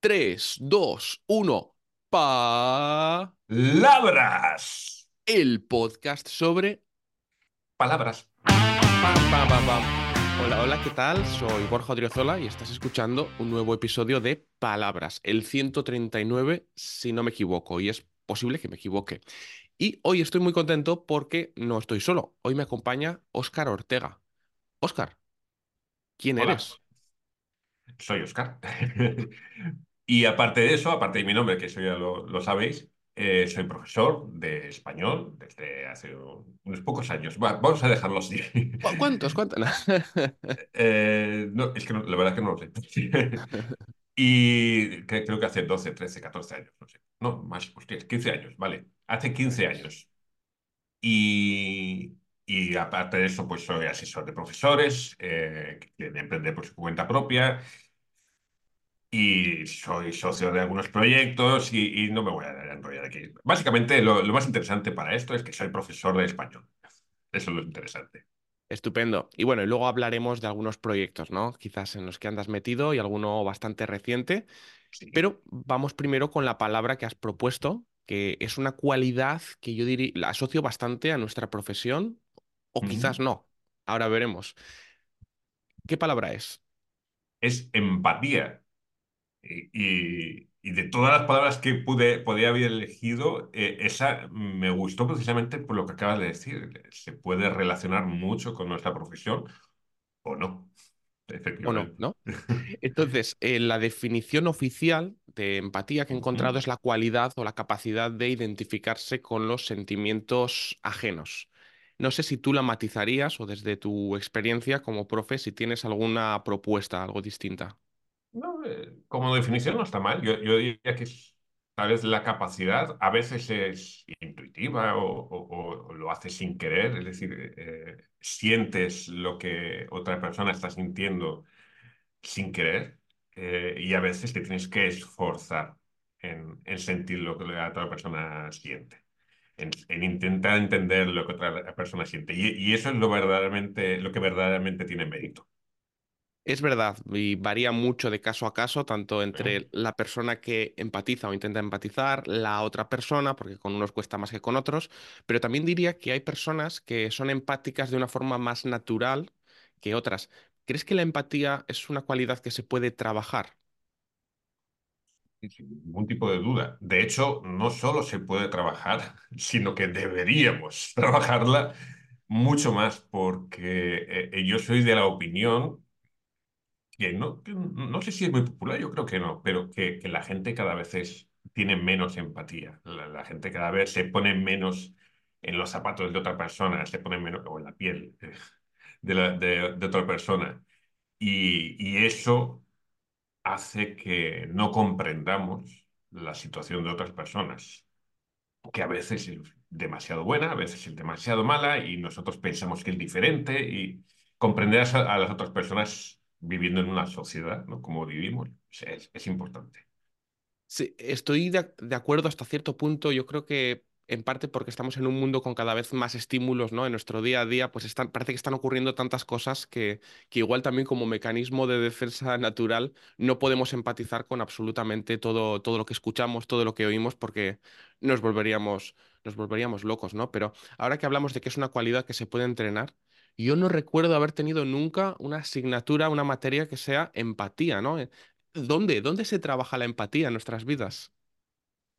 3, 2, 1. Pa. Labras. El podcast sobre. Palabras. Pam, pam, pam, pam. Hola, hola, ¿qué tal? Soy Borja Odriozola y estás escuchando un nuevo episodio de Palabras, el 139, si no me equivoco, y es posible que me equivoque. Y hoy estoy muy contento porque no estoy solo. Hoy me acompaña Óscar Ortega. Óscar, ¿quién Hola. eres? Soy Oscar. Y aparte de eso, aparte de mi nombre, que eso ya lo, lo sabéis, eh, soy profesor de español desde hace un- unos pocos años. Va- vamos a dejarlo así. ¿Cu- ¿Cuántos? ¿Cuántos? Eh, no, es que no- la verdad es que no lo sé. Y que- creo que hace 12, 13, 14 años, no sé. No, más, hostias, 15 años, vale. Hace 15 años. Y, y aparte de eso, pues soy asesor de profesores, eh, que quieren emprender por su cuenta propia. Y soy socio de algunos proyectos y, y no me voy a enrollar aquí. Básicamente, lo, lo más interesante para esto es que soy profesor de español. Eso es lo interesante. Estupendo. Y bueno, y luego hablaremos de algunos proyectos, ¿no? Quizás en los que andas metido y alguno bastante reciente. Sí. Pero vamos primero con la palabra que has propuesto, que es una cualidad que yo diría, la asocio bastante a nuestra profesión, o quizás no. Ahora veremos. ¿Qué palabra es? Es empatía. Y, y- de todas las palabras que pude, podía haber elegido, eh, esa me gustó precisamente por lo que acabas de decir. Se puede relacionar mucho con nuestra profesión o no, ¿O no? ¿No? Entonces, eh, la definición oficial de empatía que he encontrado es la cualidad o la capacidad de identificarse con los sentimientos ajenos. No sé si tú la matizarías o desde tu experiencia como profe, si tienes alguna propuesta, algo distinta. No, eh, como definición no está mal. Yo, yo diría que es tal vez la capacidad, a veces es intuitiva o, o- lo haces sin querer, es decir, eh, sientes lo que otra persona está sintiendo sin querer eh, y a veces te tienes que esforzar en, en sentir lo que la otra persona siente, en, en intentar entender lo que otra persona siente. Y, y eso es lo verdaderamente, lo que verdaderamente tiene mérito. Es verdad, y varía mucho de caso a caso, tanto entre la persona que empatiza o intenta empatizar, la otra persona, porque con unos cuesta más que con otros, pero también diría que hay personas que son empáticas de una forma más natural que otras. ¿Crees que la empatía es una cualidad que se puede trabajar? Sin ningún tipo de duda. De hecho, no solo se puede trabajar, sino que deberíamos trabajarla mucho más, porque eh, eh, yo soy de la opinión que no, no sé si es muy popular, yo creo que no, pero que, que la gente cada vez es, tiene menos empatía. La, gente cada vez se pone menos en los zapatos de otra persona, se pone menos o en la piel eh, de, de, otra persona. Y, y eso hace que no comprendamos la situación de otras personas, que a veces es demasiado buena, a veces es demasiado mala y nosotros pensamos que es diferente y comprender a las otras personas viviendo en una sociedad, ¿no? Como vivimos, es, es importante. Sí, estoy de, de acuerdo hasta cierto punto. Yo creo que en parte porque estamos en un mundo con cada vez más estímulos, ¿no? En nuestro día a día, pues están, parece que están ocurriendo tantas cosas que, que igual también como mecanismo de defensa natural no podemos empatizar con absolutamente todo, todo lo que escuchamos, todo lo que oímos, porque nos volveríamos, nos volveríamos locos, ¿no? Pero ahora que hablamos de que es una cualidad que se puede entrenar, yo no recuerdo haber tenido nunca una asignatura, una materia que sea empatía, ¿no? ¿Dónde? ¿Dónde se trabaja la empatía en nuestras vidas?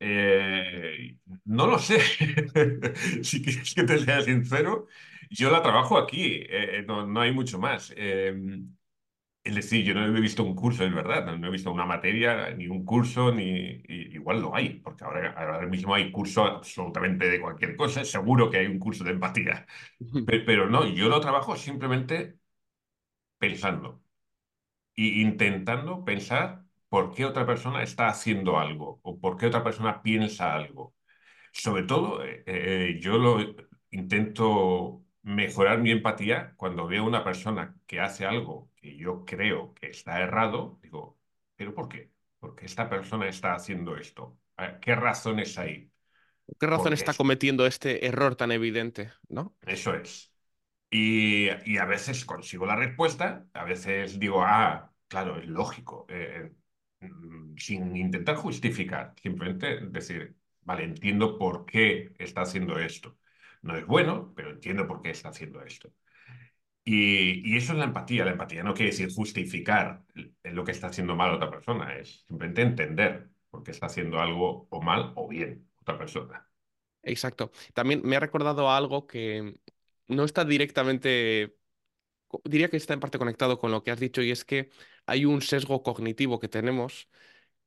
Eh, no lo sé, si quieres que te sea sincero, yo la trabajo aquí, eh, no, hay mucho más. Eh, Es decir, yo no he visto un curso, es verdad, no, no he visto una materia, ni un curso, ni igual lo hay, porque ahora, ahora mismo hay curso absolutamente de cualquier cosa, seguro que hay un curso de empatía, Pe- pero, no, yo lo trabajo simplemente pensando e intentando pensar por qué otra persona está haciendo algo o por qué otra persona piensa algo. Sobre todo, eh, eh, yo lo intento mejorar mi empatía cuando veo una persona que hace algo que yo creo que está errado, digo, ¿pero por qué? ¿Por qué esta persona está haciendo esto? ¿Qué razones hay? ¿Qué razón Porque está es- cometiendo este error tan evidente, ¿no? eso es. Y, y a veces consigo la respuesta, a veces digo, ah, claro, es lógico. eh, mm, sin intentar justificar, simplemente decir, vale, entiendo por qué está haciendo esto. No es bueno, pero entiendo por qué está haciendo esto. Y, eso es la empatía. La empatía no quiere decir justificar lo que está haciendo mal otra persona, es simplemente entender por qué está haciendo algo o mal o bien otra persona. Exacto. También me ha recordado algo que no está directamente, diría que está en parte conectado con lo que has dicho, y es que hay un sesgo cognitivo que tenemos,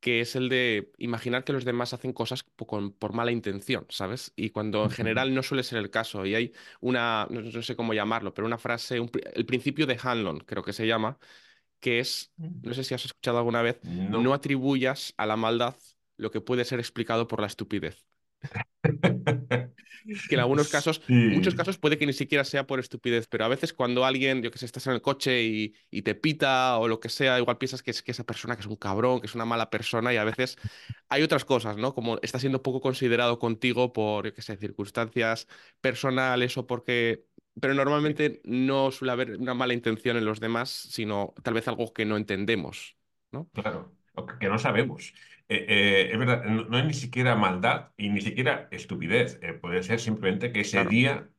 que es el de imaginar que los demás hacen cosas con- por mala intención, ¿sabes? Y cuando en general no suele ser el caso, y hay una, no, no sé cómo llamarlo, pero una frase, un el principio de Hanlon, creo que se llama, que es, no sé si has escuchado alguna vez, no No. atribuyas a la maldad lo que puede ser explicado por la estupidez. que en algunos casos, muchos casos puede que ni siquiera sea por estupidez, pero a veces cuando alguien, yo que sé, estás en el coche y, y te pita o lo que sea, igual piensas que es que esa persona que es un cabrón, que es una mala persona y a veces hay otras cosas, ¿no? Como está siendo poco considerado contigo por, yo qué sé, circunstancias personales o porque... Pero normalmente no suele haber una mala intención en los demás, sino tal vez algo que no entendemos, ¿no? Claro, o que que no sabemos. Eh, eh, es verdad, no, no es ni siquiera maldad y ni siquiera estupidez. Eh, puede ser simplemente que ese Claro, día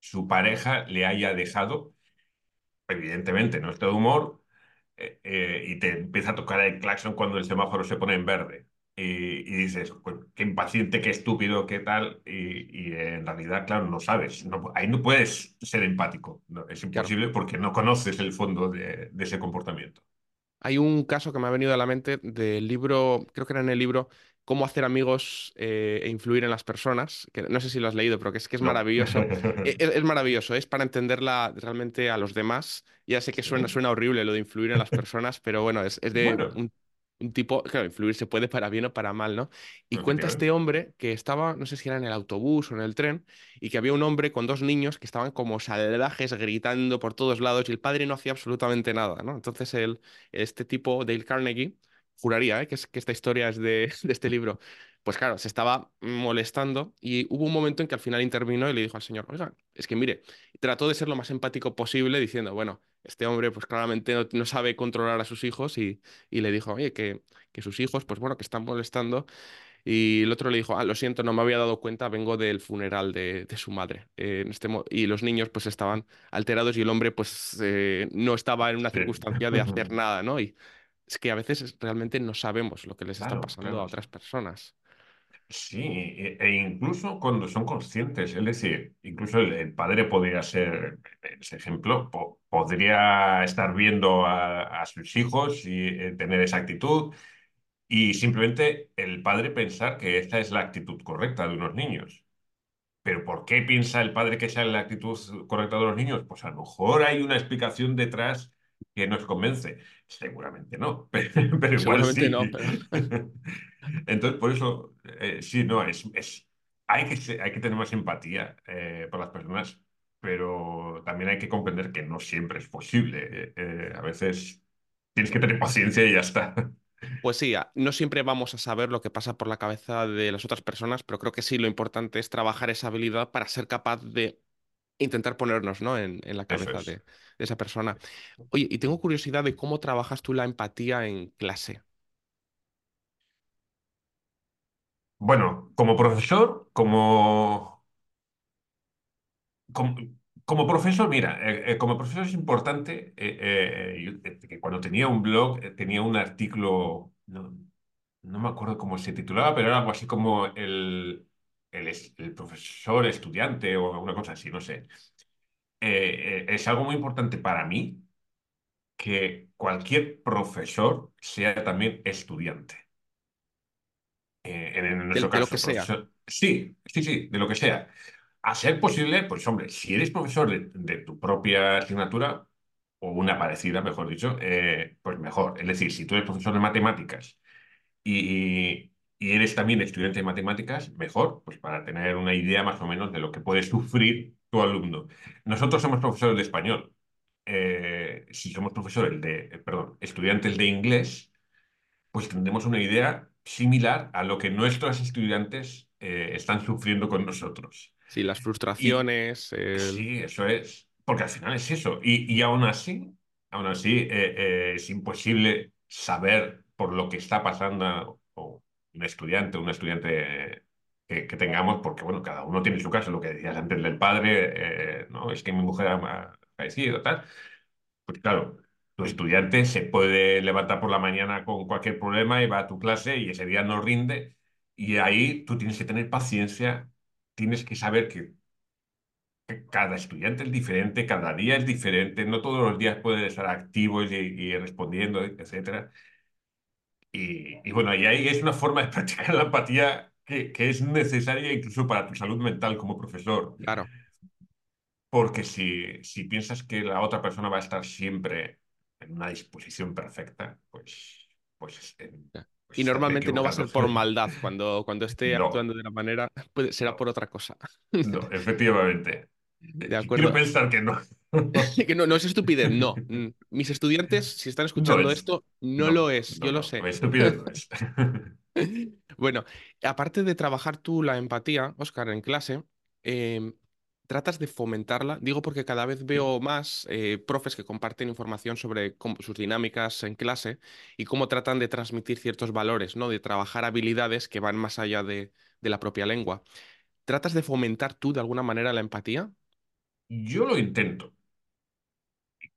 su pareja le haya dejado, evidentemente, no está de humor, y te empieza a tocar el claxon cuando el semáforo se pone en verde. Y, y dices, "Pues, qué impaciente, qué estúpido, qué tal. Y, y en realidad, claro, no sabes. No, ahí no puedes ser empático. No, es claro. imposible porque no conoces el fondo de de ese comportamiento. Hay un caso que me ha venido a la mente del libro, creo que era en el libro Cómo hacer amigos eh, e influir en las personas, que no sé si lo has leído, pero que es que es No. maravilloso. E- Es, es maravilloso, es para entenderla realmente a los demás. Ya sé que suena, suena horrible lo de influir en las personas, pero bueno, es, es de Bueno, un, un tipo, claro, influir se puede para bien o para mal, ¿no? Y cuenta este hombre que estaba, no sé si era en el autobús o en el tren, y que había un hombre con dos niños que estaban como salvajes gritando por todos lados y el padre no hacía absolutamente nada, ¿no? Entonces él este tipo, Dale Carnegie, juraría, ¿eh? que, es, que esta historia es de, de este libro, pues claro, se estaba molestando y hubo un momento en que al final intervino y le dijo al señor, oiga, es que mire, trató de ser lo más empático posible diciendo, bueno, este hombre pues claramente no, no sabe controlar a sus hijos y, y le dijo, oye, que, que sus hijos, pues bueno, que están molestando y el otro le dijo, ah, lo siento, no me había dado cuenta, vengo del funeral de, de su madre. Eh, en este y los niños pues estaban alterados y el hombre pues eh, no estaba en una circunstancia de hacer nada, ¿no? Y es que a veces realmente no sabemos lo que les está Claro, pasando a otras personas. Sí, e, e incluso cuando son conscientes, es decir, incluso el, el padre podría ser ese ejemplo, po- podría estar viendo a, a sus hijos y eh, tener esa actitud y simplemente el padre pensar que esta es la actitud correcta de unos niños. Pero ¿por qué piensa el padre que esa es la actitud correcta de los niños? Pues a lo mejor hay una explicación detrás que nos convence. Seguramente no, pero, pero igual Seguramente sí. no, pero Entonces, por eso, eh, sí, no, es, es, hay que, hay que tener más empatía eh, por las personas, pero también hay que comprender que no siempre es posible. Eh, a veces tienes que tener paciencia y ya está. pues sí, no siempre vamos a saber lo que pasa por la cabeza de las otras personas, pero creo que sí lo importante es trabajar esa habilidad para ser capaz de intentar ponernos, ¿no? en, en la cabeza de, es. de esa persona. Oye, y tengo curiosidad de cómo trabajas tú la empatía en clase. Bueno, como profesor, como Como, como profesor, mira, eh, eh, como profesor es importante eh, eh, yo, cuando tenía un blog tenía un artículo, no, no me acuerdo cómo se titulaba, pero era algo así como el, el, es- el profesor estudiante o alguna cosa así, no sé. Eh, eh, es algo muy importante para mí que cualquier profesor sea también estudiante. Eh, en, en De, nuestro de lo que caso, sea. profesor. Sí, sí, sí, de lo que sea. A ser posible, pues hombre, si eres profesor de, de tu propia asignatura, o una parecida, mejor dicho, pues mejor. Es decir, si tú eres profesor de matemáticas y, y eres también estudiante de matemáticas, mejor, pues para tener una idea más o menos de lo que puede sufrir tu alumno. Nosotros somos profesores de español. Eh, si somos profesores de, perdón, estudiantes de inglés, pues tendremos una idea similar a lo que nuestros estudiantes eh, están sufriendo con nosotros. Sí, las Y frustraciones, el... sí, eso es, porque al final es eso. Y, y aún así, aún así eh, eh, es imposible saber. por lo que está pasando o un estudiante, un estudiante que, que tengamos, porque bueno, cada uno tiene su caso, lo que decías antes del padre, eh, no, es que mi mujer ha fallecido, tal. Pues claro, tu estudiante se puede levantar por la mañana con cualquier problema y va a tu clase y ese día no rinde. Y ahí tú tienes que tener paciencia, tienes que saber que cada estudiante es diferente, cada día es diferente, no todos los días pueden estar activos y, y respondiendo, etcétera. Y, y bueno, y ahí es una forma de practicar la empatía que, que es necesaria incluso para tu salud mental como profesor. Claro, Porque si, si piensas que la otra persona va a estar siempre en una disposición perfecta, pues, pues, pues Y normalmente no va a ser por maldad. Cuando, cuando esté No, actuando de la manera, puede- será por otra cosa. no, efectivamente. De Eh, Quiero acuerdo. pensar que no. Que no, no es estupidez, no. Mm. Mis estudiantes, si están No escuchando es. esto, no lo es, yo lo sé. Estupidez no es. Bueno, aparte de trabajar tú la empatía, Oscar, en clase, em, tratas de fomentarla. Digo porque cada vez veo más eh, profes que comparten información sobre cómo- sus dinámicas en clase y cómo tratan de transmitir ciertos valores, ¿no? De trabajar habilidades que van más allá de, de la propia lengua. ¿Tratas de fomentar tú de alguna manera la empatía? Yo lo intento.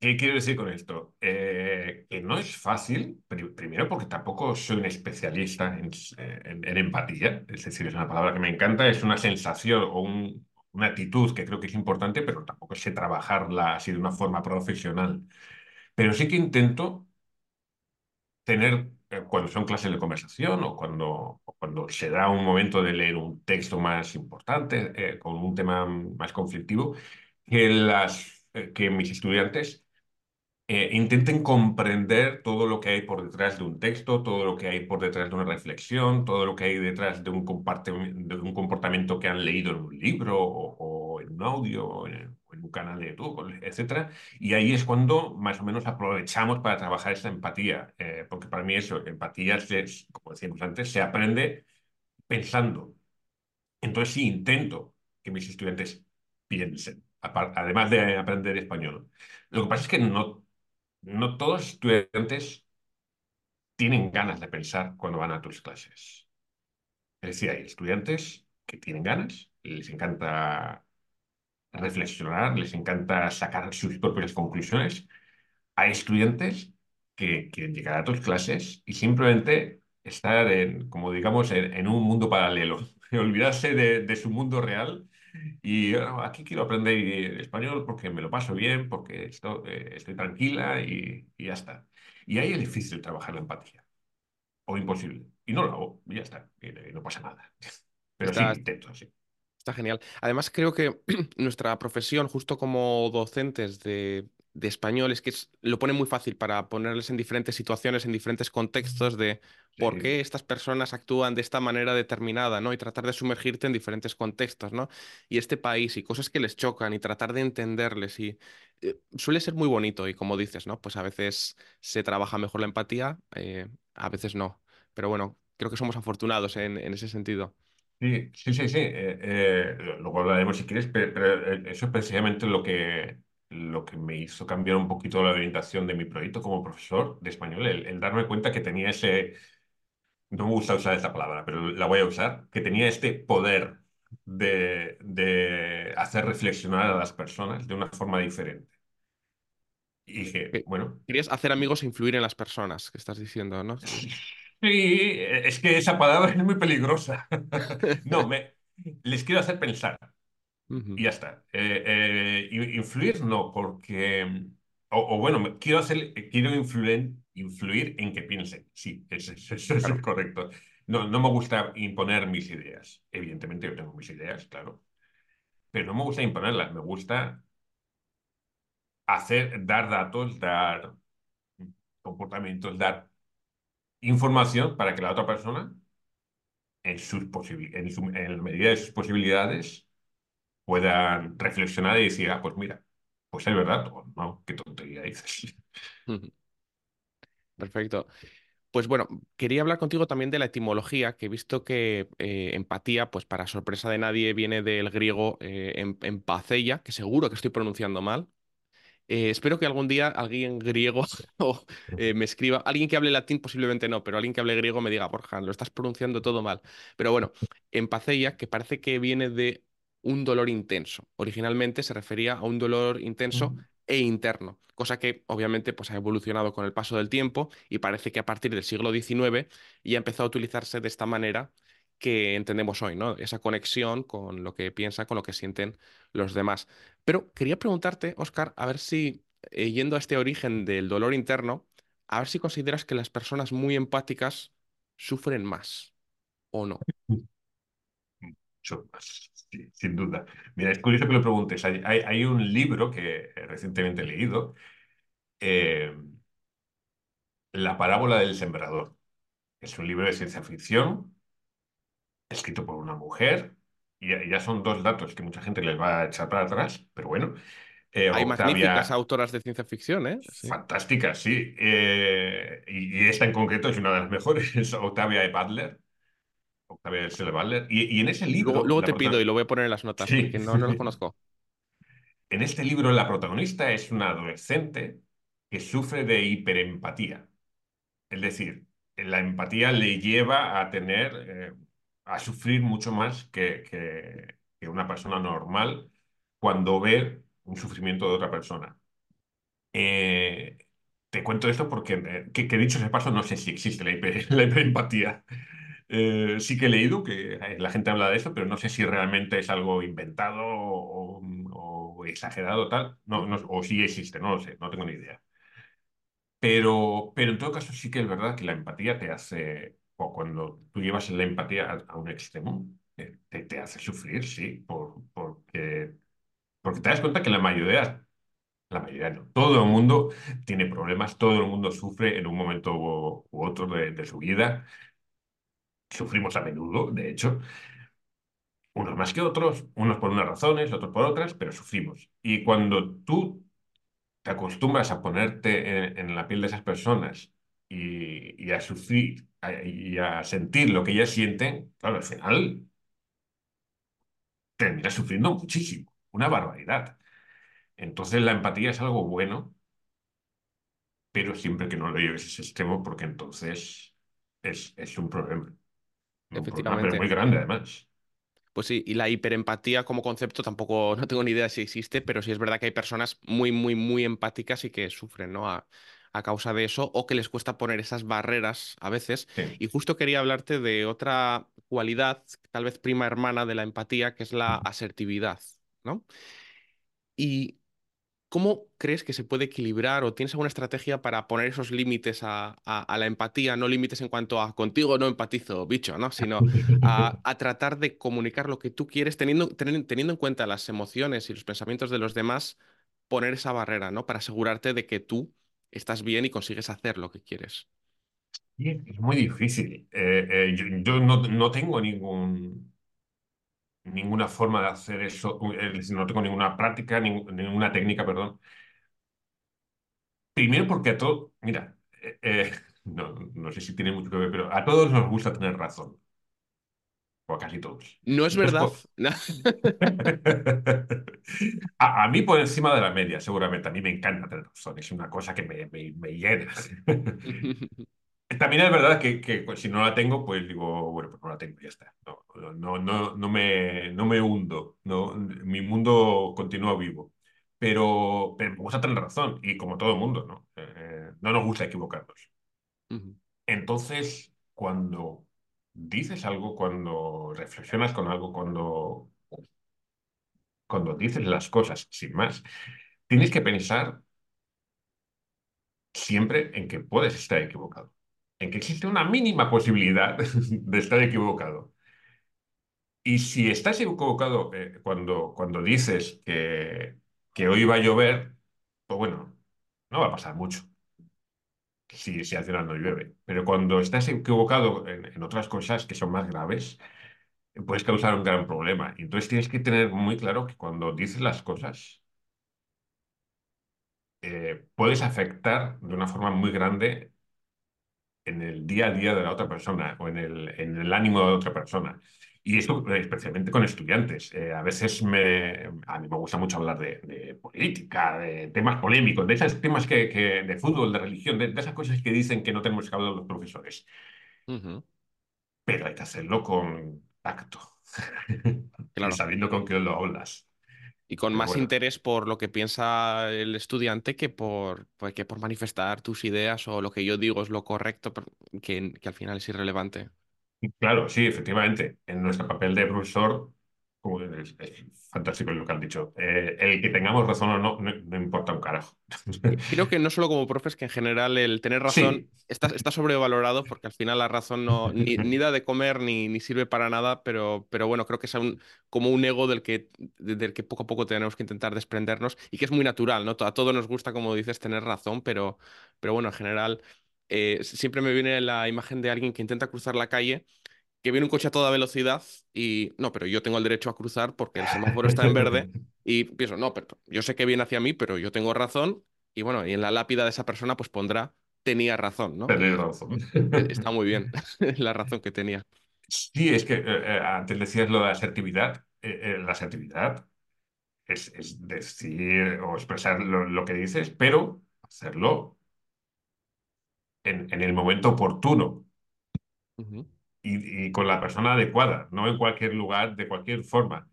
¿Qué quiero decir con esto? Eh, que no es fácil, pri- primero porque tampoco soy un especialista en, empatía, es decir, es una palabra que me encanta, es una sensación o un- una actitud que creo que es importante, pero tampoco sé trabajarla así de una forma profesional. Pero sí que intento tener, eh, cuando son clases de conversación o cuando, cuando se da un momento de leer un texto más importante, eh, con un tema más conflictivo, que, las, que mis estudiantes eh, intenten comprender todo lo que hay por detrás de un texto, todo lo que hay por detrás de una reflexión, todo lo que hay detrás de un, comportamiento que han leído en un libro o, en un audio o en, un canal de YouTube, etcétera. Y ahí es cuando más o menos aprovechamos para trabajar esta empatía, eh, porque para mí eso, empatía, se- como decíamos antes, se aprende pensando. Entonces sí intento que mis estudiantes piensen, además de aprender español. Lo que pasa es que no no todos los estudiantes tienen ganas de pensar cuando van a tus clases. Es decir, hay estudiantes que tienen ganas, les encanta reflexionar, les encanta sacar sus propias conclusiones. Hay estudiantes que quieren llegar a tus clases y simplemente estar en, como digamos, en, un mundo paralelo, olvidarse de su mundo real y "Ah, aquí quiero aprender español porque me lo paso bien, porque esto- eh, estoy tranquila y, y ya está. Y ahí es difícil trabajar la empatía, o imposible. Y no lo hago, y ya está, y, y no pasa nada. Pero sí, intento, sí. Está genial. Además, creo que nuestra profesión, justo como docentes de, de español, es que es- lo pone muy fácil para ponerles en diferentes situaciones, en diferentes contextos de por Sí, qué estas personas actúan de esta manera determinada, ¿no? Y tratar de sumergirte en diferentes contextos, ¿no? Y este país y cosas que les chocan y tratar de entenderles y eh, suele ser muy bonito y como dices, ¿no? Pues a veces se trabaja mejor la empatía, eh, a veces no. Pero bueno, creo que somos afortunados en en ese sentido. sí, sí, sí. sí. Eh, luego hablaremos si quieres, pe- pero, eso es precisamente lo que, lo que me hizo cambiar un poquito la orientación de mi proyecto como profesor de español, el, el darme cuenta que tenía ese no me gusta usar esta palabra, pero la voy a usar, que tenía este poder de, de hacer reflexionar a las personas de una forma diferente. Y dije, bueno, querías hacer amigos e influir en las personas, que estás diciendo, ¿no? Sí. sí, es que esa palabra es muy peligrosa. No, me, les quiero hacer pensar Y ya está. Eh, eh, influir no, porque, o, o bueno, quiero hacer, quiero influir, influir en que piensen. Sí, eso, eso- eso es correcto. No, no me gusta imponer mis ideas. Evidentemente yo tengo mis ideas, claro. pero no me gusta imponerlas, me gusta hacer, dar datos, dar comportamientos, dar información para que la otra persona, en, sus posibi- en, su- en la medida de sus posibilidades, puedan reflexionar y decir, ah, pues mira, pues es verdad, no, qué tontería dices. Perfecto. Pues bueno, quería hablar contigo también de la etimología, que he visto que eh, empatía, pues para sorpresa de nadie, viene del griego eh, em- que seguro que estoy pronunciando mal, Eh, espero que algún día alguien griego o, eh, me escriba, alguien que hable latín posiblemente no, pero alguien que hable griego me diga, Borja, lo estás pronunciando todo mal. Pero bueno, empatheia, que parece que viene de un dolor intenso. Originalmente se refería a un dolor intenso e interno, cosa que obviamente pues, ha evolucionado con el paso del tiempo y parece que a partir del siglo XIX ya empezó a utilizarse de esta manera que entendemos hoy, ¿no? Esa conexión con lo que piensan, con lo que sienten los demás. Pero quería preguntarte, Oscar, a ver si, eh, yendo a este origen del dolor interno, a ver si consideras que las personas muy empáticas sufren más o no. Mucho más, sí, sin duda. Mira, es curioso que lo preguntes. Hay, hay- hay un libro que eh, recientemente he leído, eh, La parábola del sembrador. Es un libro de ciencia ficción escrito por una mujer. Y ya, ya son dos datos que mucha gente les va a echar para atrás, pero bueno. Eh, Hay magníficas Octavia, autoras de ciencia ficción, ¿eh? Sí. fantástica, sí. Eh, y, y esta en concreto es una de las mejores, es Octavia E. Butler. Octavia. Butler. Y, y en ese Luego, libro, luego la te pido y lo voy a poner en las notas Sí. porque no, no los conozco. En este libro, la protagonista es una adolescente que sufre de hiperempatía. Es decir, la empatía le lleva a tener, eh, a sufrir mucho más que, que- que una persona normal cuando ve un sufrimiento de otra persona. Eh, te cuento esto porque, eh, que, que dicho ese paso, no sé si existe la, hiper- la hiperempatía. Eh, sí que he leído que eh, la gente habla de eso, pero no sé si realmente es algo inventado o, o exagerado tal. No, no, o si existe, no lo sé, no tengo ni idea. Pero, pero en todo caso sí que es verdad que la empatía te hace, o cuando tú llevas la empatía a, a un extremo, te, te hace sufrir, sí, por, porque, porque te das cuenta que la mayoría, la mayoría no, todo el mundo tiene problemas, todo el mundo sufre en un momento u, u otro de, de su vida, sufrimos a menudo, de hecho, unos más que otros, unos por unas razones, otros por otras, pero sufrimos. Y cuando tú te acostumbras a ponerte en, la piel de esas personas y, a sufrir a- y a sentir lo que ellas sienten, claro, al final terminas sufriendo muchísimo, una barbaridad. Entonces la empatía es algo bueno, pero siempre que no lo lleves a extremo, porque entonces es, es un problema. Pero Efectivamente. muy grande además. Pues sí, y la hiperempatía como concepto tampoco no tengo ni idea si existe, pero sí es verdad que hay personas muy, muy, muy empáticas y que sufren, ¿no? A, a causa de eso o que les cuesta poner esas barreras a veces. Sí. Y justo quería hablarte de otra cualidad, tal vez prima hermana de la empatía, que es la asertividad, ¿no? Y ¿Cómo crees que se puede equilibrar o tienes alguna estrategia para poner esos límites a, la empatía? No límites en cuanto a contigo no empatizo, bicho, ¿no? Sino a, tratar de comunicar lo que tú quieres, teniendo, en cuenta las emociones y los pensamientos de los demás, poner esa barrera, ¿no? Para asegurarte de que tú estás bien y consigues hacer lo que quieres. Es muy difícil. Eh, eh, yo no tengo ningún, ninguna forma de hacer eso, no tengo ninguna práctica, ning- ninguna técnica, perdón. Primero porque a todos, mira, eh, eh, no, no sé si tiene mucho que ver, pero a todos nos gusta tener razón, o a casi todos. No es Entonces, verdad. po- a, a mí por encima de la media, seguramente, a mí me encanta tener razón, es una cosa que me, me, me llena. También es verdad que, que, pues, si no la tengo, pues digo, bueno, pues no la tengo, ya está. No, no, no, no me, no me hundo, no, mi mundo continúa vivo. Pero, pero me gusta tener razón, y como todo mundo, ¿no? Eh, no nos gusta equivocarnos. Entonces, cuando dices algo, cuando reflexionas con algo, cuando, cuando dices las cosas sin más, tienes que pensar siempre en que puedes estar equivocado, en que existe una mínima posibilidad de estar equivocado. Y si estás equivocado eh, cuando, cuando dices que, hoy va a llover, pues bueno, no va a pasar mucho si, si al final no llueve. Pero cuando estás equivocado en, en otras cosas que son más graves, puedes causar un gran problema. Entonces tienes que tener muy claro que cuando dices las cosas, eh, puedes afectar de una forma muy grande en el día a día de la otra persona o en el, en el ánimo de otra persona. Y eso eh, especialmente con estudiantes. Eh, a veces me, a mí me gusta mucho hablar de, de política, de temas polémicos, de esos temas que, que- de fútbol, de religión, de, de esas cosas que dicen que no tenemos que hablar los profesores. Pero hay que hacerlo con tacto claro. sabiendo con quién lo hablas. Y con Pero más bueno. interés por lo que piensa el estudiante que por, pues, que por manifestar tus ideas o lo que yo digo es lo correcto, que, que al final es irrelevante. Claro, sí, efectivamente. En nuestro papel de profesor, como es, es fantástico lo que han dicho. Eh, el que tengamos razón o no, no, no importa un carajo. Creo que no solo como profes, que en general el tener razón Sí, está, está sobrevalorado porque al final la razón no ni, ni da de comer ni, ni sirve para nada, pero, pero bueno, creo que es un- como un ego del que, de- del que poco a poco tenemos que intentar desprendernos y que es muy natural, ¿no? A todos nos gusta, como dices, tener razón, pero, pero bueno, en general eh, siempre me viene la imagen de alguien que intenta cruzar la calle que viene un coche a toda velocidad y no, pero yo tengo el derecho a cruzar porque el semáforo está en verde y pienso, no, pero yo sé que viene hacia mí, pero yo tengo razón y bueno, y en la lápida de esa persona pues pondrá tenía razón, ¿no? Y razón. e- está muy bien la razón que tenía. Sí, es que eh, eh, antes decías lo de asertividad. Eh, eh, la asertividad es, es decir o expresar lo, lo que dices, pero hacerlo en, en el momento oportuno Ujú, y, y con la persona adecuada, no en cualquier lugar, de cualquier forma,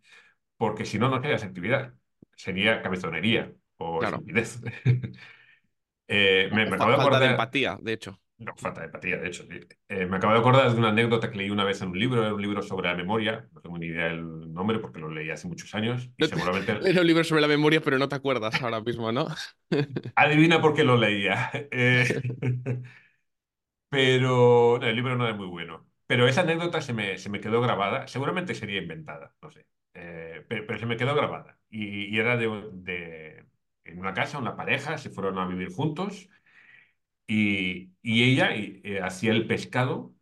porque si no, no sería asertividad, sería cabezonería o Claro, estupidez. Eh, me, acabo de falta de acordar, empatía, de hecho. no, falta de empatía, de hecho. Eh, me acabo de acordar de una anécdota que leí una vez en un libro, era un libro sobre la memoria, no tengo ni idea del nombre porque lo leí hace muchos años y No te- seguramente Leer un libro sobre la memoria, pero no te acuerdas ahora mismo, ¿no? adivina por qué lo leía. Eh, pero no, el libro no es muy bueno. Pero esa anécdota se me, se me quedó grabada, seguramente sería inventada, no sé, Eh, pero, se me quedó grabada y, era de, de- en una casa, una pareja, se fueron a vivir juntos y, y ella eh, hacía el pescado,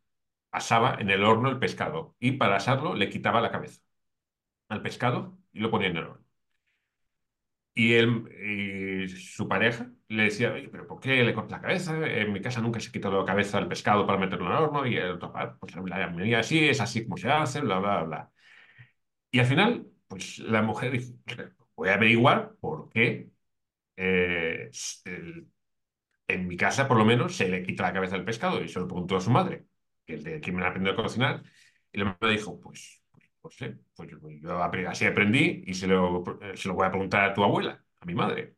asaba en el horno el pescado y para asarlo le quitaba la cabeza al pescado y lo ponía en el horno. Y él y su pareja le decía, oye, pero ¿por qué le cortas la cabeza? En mi casa nunca se quita la cabeza del pescado para meterlo en el horno. Y el otro, "Ah, pues la mía así, es así como se hace, bla, bla, bla. Y al final, pues la mujer dijo, voy a averiguar por qué eh, el- en mi casa, por lo menos, se le quita la cabeza del pescado. Y se lo preguntó a su madre, que es de quien me aprendió a cocinar. Y la madre dijo, pues, pues no sé, pues yo, así aprendí y se lo, se lo voy a preguntar a tu abuela, a mi madre.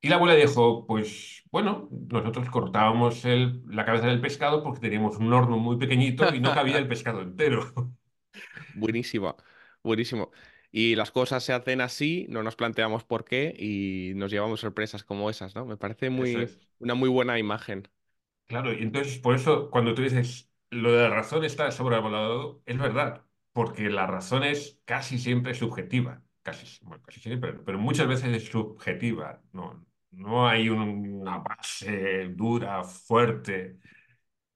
Y la abuela dijo, pues bueno, nosotros cortábamos el- la cabeza del pescado porque teníamos un horno muy pequeñito y no cabía el pescado entero. Buenísimo, buenísimo. Y las cosas se hacen así, no nos planteamos por qué y nos llevamos sorpresas como esas, ¿no? Me parece muy, es. una muy buena imagen. Claro, y entonces por eso cuando tú dices lo de la razón está sobrevalorado, es verdad, porque la razón es casi siempre subjetiva, casi, siempre, pero muchas veces es subjetiva, no, no hay un- una base dura, fuerte,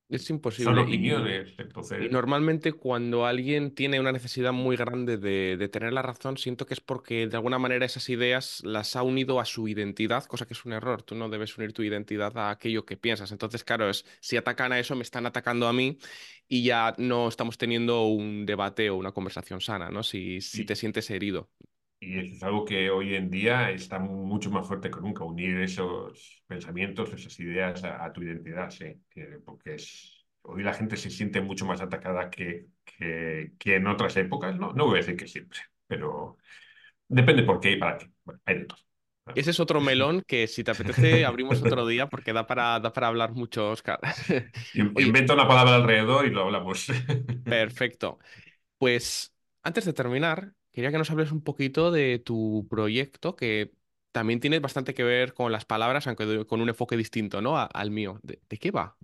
Es son imposible. Y, opiniones, y entonces, normalmente cuando alguien tiene una necesidad muy grande de, de tener la razón, siento que es porque de alguna manera esas ideas las ha unido a su identidad, cosa que es un error. Tú no debes unir tu identidad a aquello que piensas. Entonces, claro, es, si atacan a eso, me están atacando a mí y ya no estamos teniendo un debate o una conversación sana, ¿no? Si, si te sientes herido. Y eso es algo que hoy en día está mucho más fuerte que nunca, unir esos pensamientos, esas ideas a, a tu identidad, sí, que- porque es, hoy la gente se siente mucho más atacada que, que, que en otras épocas, ¿no? No voy a decir que siempre, pero depende por qué y para qué. Bueno, hay de todo. Ese es otro melón que si te apetece abrimos otro día porque da para, da para hablar mucho, Oscar. Inventa una palabra alrededor y lo hablamos. perfecto. Pues antes de terminar, quería que nos hables un poquito de tu proyecto que también tiene bastante que ver con las palabras, aunque con un enfoque distinto, ¿no? Al mío. ¿De, qué va?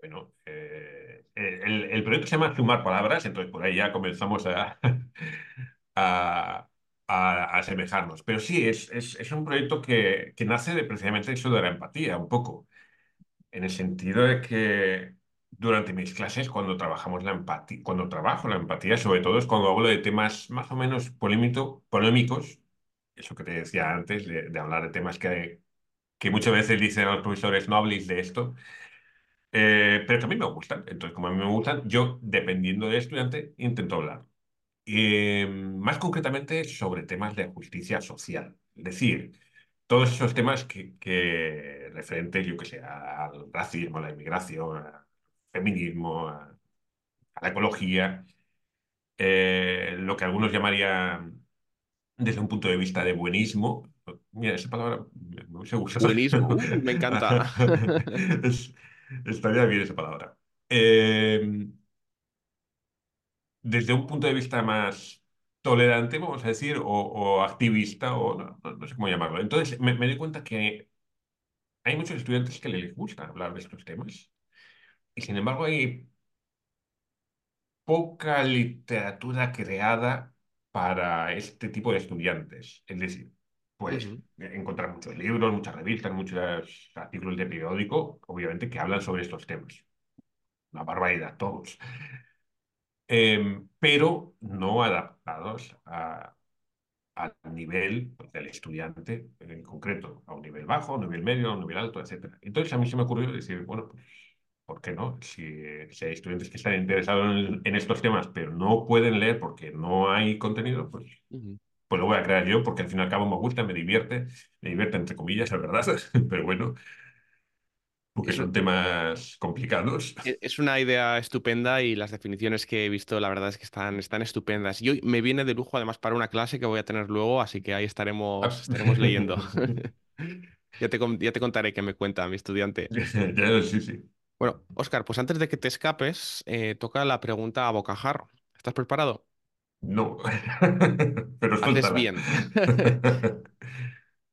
Bueno, eh, el, el proyecto se llama Sumar Palabras, entonces por ahí ya comenzamos a, a- a asemejarnos. Pero sí, es, es, es un proyecto que, que nace de precisamente eso de la empatía, un poco, en el sentido de que durante mis clases, cuando trabajamos la empatía, cuando trabajo la empatía, sobre todo es cuando hablo de temas más o menos polémito- polémicos, eso que te decía antes, de, de hablar de temas que, que muchas veces dicen a los profesores, no habléis de esto Eh, pero que a mí me gustan. Entonces, como a mí me gustan, yo, dependiendo del estudiante, intento hablar. Más concretamente sobre temas de justicia social. Es decir, todos esos temas que, que referentes, yo que sé, al racismo, a la inmigración, al feminismo, a, a la ecología, eh, lo que algunos llamarían desde un punto de vista de buenismo. Mira, esa palabra me gustado. Buenismo, uh, me encanta. Es- estaría bien esa palabra. Eh, desde un punto de vista más tolerante, vamos a decir, o, o activista, o no sé cómo llamarlo. Entonces, me, me doy cuenta que hay muchos estudiantes que les gusta hablar de estos temas. Y sin embargo, hay poca literatura creada para este tipo de estudiantes. Es decir, Ujú, encontrar muchos libros, muchas revistas, muchos artículos de periódico, obviamente, que hablan sobre estos temas. Una barbaridad, todos. Em, pero no adaptados a- al nivel pues, del estudiante en concreto, a un nivel bajo, a un nivel medio, a un nivel alto, etcétera. Entonces a mí se me ocurrió decir, bueno, pues, ¿por qué no? Si, si hay estudiantes que están interesados en, en estos temas, pero no pueden leer porque no hay contenido, pues, pues lo voy a crear yo, porque al fin y al cabo me gusta, me divierte, me divierte entre comillas, es verdad, pero bueno, porque son temas complicados. e- es una idea estupenda y las definiciones que he visto, la verdad es que están, están estupendas. Y hoy me viene de lujo además para una clase que voy a tener luego, así que ahí estaremos, estaremos leyendo. Ya te, ya te contaré qué me cuenta mi estudiante. Ya, sí, sí. Bueno, Oscar, pues antes de que te escapes, eh, toca la pregunta a bocajarro. ¿Estás preparado? No, pero Haces bien.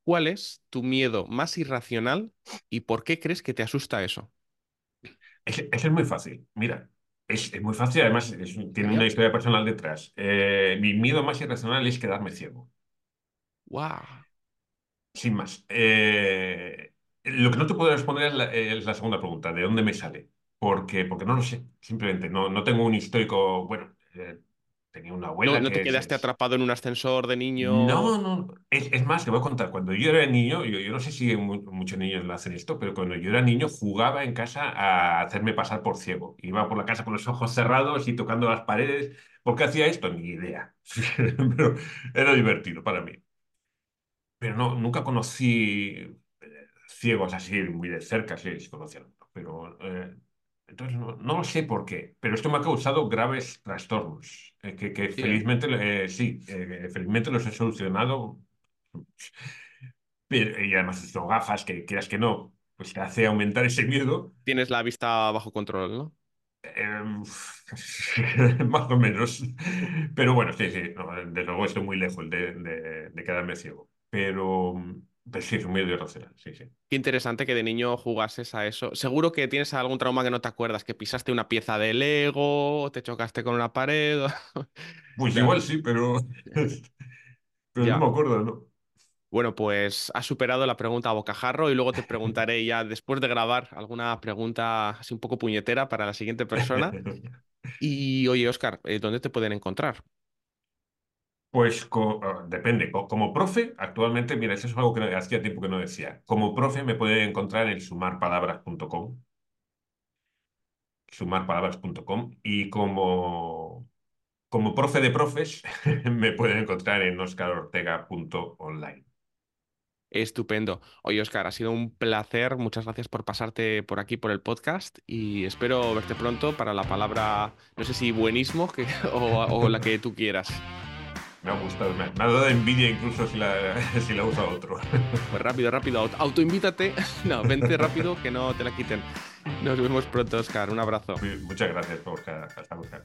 ¿Cuál es tu miedo más irracional y por qué crees que te asusta eso? Ese es muy fácil. Mira, es, es muy fácil, además es tiene una historia personal detrás. Eh, mi miedo más irracional es quedarme ciego, ¡Wow! sin más. Eh, lo que no te puedo responder es la, es la segunda pregunta, ¿de dónde me sale? Porque, porque no lo sé, simplemente no, no tengo un histórico, bueno, eh, tenía una ¿No, abuela no te que es, quedaste es- atrapado en un ascensor de niño? No, no, es, es más, te voy a contar, cuando yo era niño, yo, yo no sé si mu- muchos niños lo hacen esto, pero cuando yo era niño jugaba en casa a hacerme pasar por ciego. Iba por la casa con los ojos cerrados y tocando las paredes. ¿Por qué hacía esto? Ni idea. Pero era divertido para mí. Pero no, nunca conocí ciegos así muy de cerca, sí, sí conocían, pero eh, entonces no, no sé por qué, pero esto me ha causado graves trastornos, eh, que, que Sí, felizmente, eh, sí, eh, felizmente los he solucionado, pero, y además son gafas que quieras que no, pues te hace aumentar ese miedo, Tienes la vista bajo control, ¿no? eh, más o menos, pero bueno, sí, sí, no, desde luego estoy muy lejos de, de, de quedarme ciego, pero sí, es un miedo irracional, sí, sí. Qué interesante que de niño jugases a eso. Seguro que tienes algún trauma que no te acuerdas, que pisaste una pieza de Lego, te chocaste con una pared. o- Pues igual sí, pero, pero no ya. me acuerdo, ¿no? Bueno, pues has superado la pregunta a bocajarro y luego te preguntaré ya después de grabar alguna pregunta así un poco puñetera para la siguiente persona. Y oye, Oscar, eh, ¿dónde te pueden encontrar? Pues ah, depende. Co- Como profe, actualmente, mira, eso es algo que hacía tiempo que no decía. Como profe me pueden encontrar en sumarpalabras.com, sumarpalabras.com y como, como profe de profes me pueden encontrar en oscarortega.online. Estupendo. Oye, Oscar, ha sido un placer. Muchas gracias por pasarte por aquí por el podcast y espero verte pronto para la palabra, no sé si buenismo que, o la que tú quieras. Me ha gustado, me, ha dado envidia incluso si la, si la usa otro. Pues rápido, rápido, auto- autoinvítate. No, vente rápido que no te la quiten. Nos vemos pronto, Oscar. Un abrazo. Muchas gracias, Borja. Hasta luego.